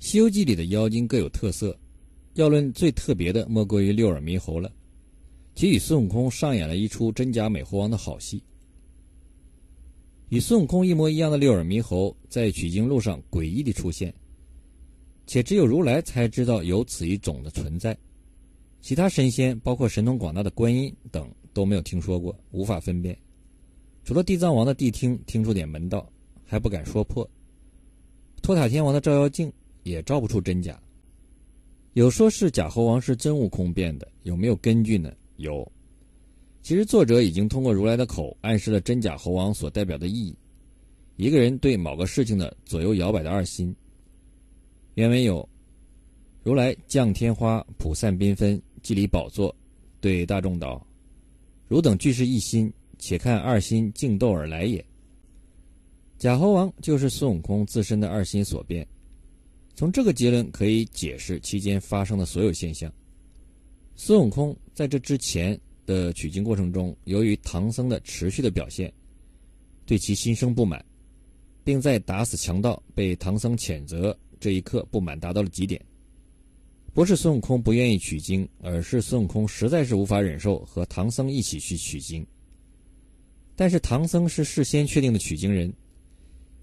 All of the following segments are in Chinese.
西游记》里的妖精各有特色，要论最特别的，莫过于六耳猕猴了。其与孙悟空上演了一出真假美猴王的好戏。与孙悟空一模一样的六耳猕猴，在取经路上诡异的出现，且只有如来才知道有此一种的存在，其他神仙，包括神通广大的观音等，都没有听说过，无法分辨。除了地藏王的谛听听出点门道，还不敢说破；托塔天王的照妖镜也照不出真假。有说是假猴王是真悟空变的，有没有根据呢？有。其实作者已经通过如来的口暗示了真假猴王所代表的意义：一个人对某个事情的左右摇摆的二心。原文有：“如来降天花，普散缤纷，祭礼宝座，对大众道：‘汝等俱是一心。’”且看二心竞斗而来也。假猴王就是孙悟空自身的二心所变。从这个结论可以解释期间发生的所有现象。孙悟空在这之前的取经过程中，由于唐僧的持续的表现，对其心生不满，并在打死强盗被唐僧谴责这一刻不满达到了极点。不是孙悟空不愿意取经，而是孙悟空实在是无法忍受和唐僧一起去取经。但是唐僧是事先确定的取经人，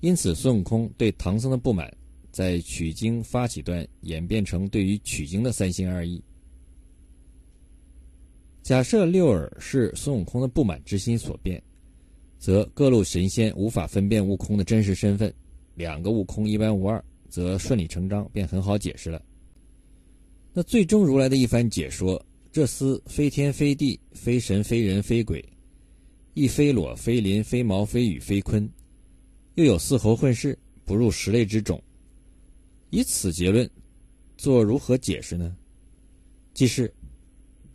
因此孙悟空对唐僧的不满，在取经发起端演变成对于取经的三心二意。假设六耳是孙悟空的不满之心所变，则各路神仙无法分辨悟空的真实身份，两个悟空一般无二，则顺理成章便很好解释了。那最终如来的一番解说，这厮非天非地，非神非人非鬼。亦非裸非鳞非毛非羽非鲲，又有四猴混世，不入十类之种。以此结论，做如何解释呢？即是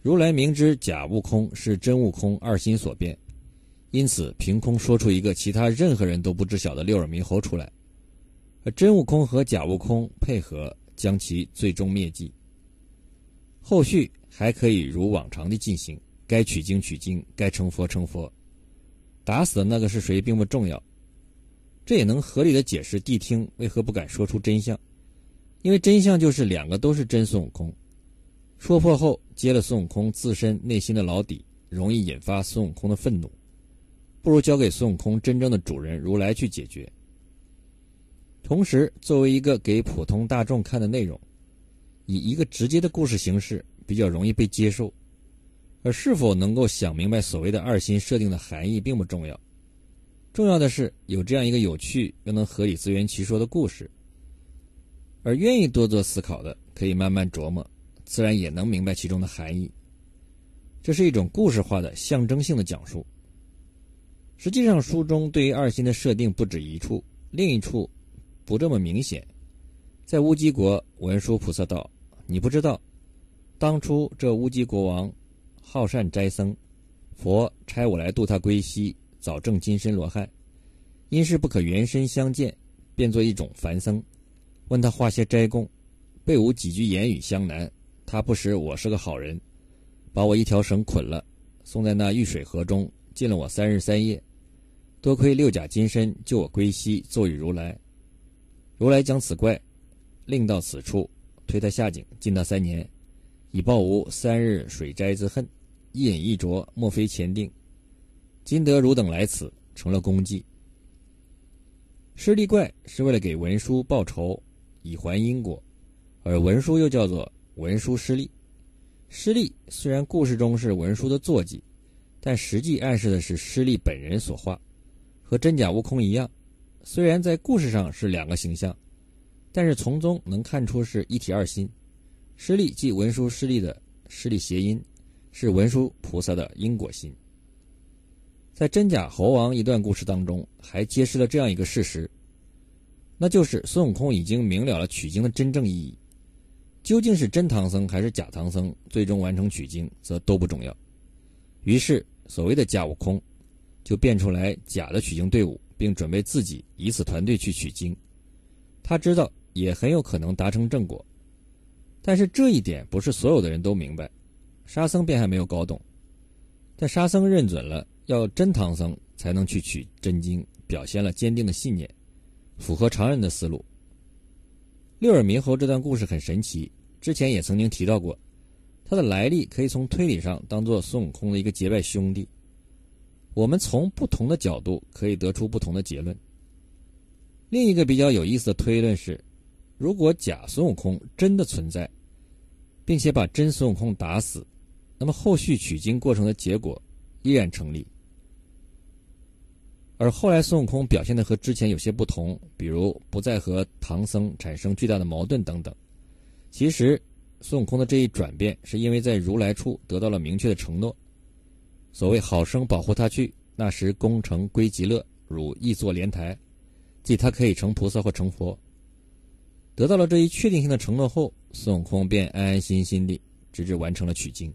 如来明知假悟空是真悟空二心所变，因此凭空说出一个其他任何人都不知晓的六耳猕猴出来，而真悟空和假悟空配合，将其最终灭迹。后续还可以如往常的进行，该取经取经，该成佛成佛。打死的那个是谁并不重要，这也能合理的解释谛听为何不敢说出真相，因为真相就是两个都是真孙悟空，说破后揭了孙悟空自身内心的老底，容易引发孙悟空的愤怒，不如交给孙悟空真正的主人如来去解决。同时，作为一个给普通大众看的内容，以一个直接的故事形式比较容易被接受。而是否能够想明白所谓的二心设定的含义并不重要，重要的是有这样一个有趣又能合理自圆其说的故事。而愿意多做思考的，可以慢慢琢磨，自然也能明白其中的含义。这是一种故事化的象征性的讲述。实际上，书中对于二心的设定不止一处，另一处不这么明显。在乌鸡国，文殊菩萨道：“你不知道，当初这乌鸡国王。”好善斋僧，佛差我来度他归西，早证金身罗汉。因是不可原身相见，变作一种凡僧，问他化些斋供，被吾几句言语相难。他不识我是个好人，把我一条绳捆了，送在那玉水河中，禁了我三日三夜。多亏六甲金身救我归西，坐与如来。如来将此怪，令到此处，推他下井，禁他三年，以报吾三日水斋之恨。一饮一啄，莫非前定。今得汝等来此，成了功绩。施利怪是为了给文殊报仇，以还因果，而文殊又叫做文殊师利。师利虽然故事中是文殊的坐骑，但实际暗示的是师利本人所化，和真假悟空一样。虽然在故事上是两个形象，但是从中能看出是一体二心。师利即文殊师利的师利谐音。是文殊菩萨的因果心。在真假猴王一段故事当中，还揭示了这样一个事实，那就是孙悟空已经明了了取经的真正意义。究竟是真唐僧还是假唐僧，最终完成取经，则都不重要。于是，所谓的假悟空，就变出来假的取经队伍，并准备自己以此团队去取经。他知道，也很有可能达成正果，但是这一点不是所有的人都明白。沙僧便还没有搞懂，但沙僧认准了要真唐僧才能去取真经，表现了坚定的信念，符合常人的思路。六耳猕猴这段故事很神奇，之前也曾经提到过，它的来历可以从推理上当做孙悟空的一个结拜兄弟。我们从不同的角度可以得出不同的结论。另一个比较有意思的推论是，如果假孙悟空真的存在，并且把真孙悟空打死，那么后续取经过程的结果依然成立。而后来孙悟空表现的和之前有些不同，比如不再和唐僧产生巨大的矛盾等等。其实，孙悟空的这一转变是因为在如来处得到了明确的承诺。所谓好生保护他去，那时功成归极乐，汝亦坐莲台，即他可以成菩萨或成佛。得到了这一确定性的承诺后，孙悟空便安安心心地直至完成了取经。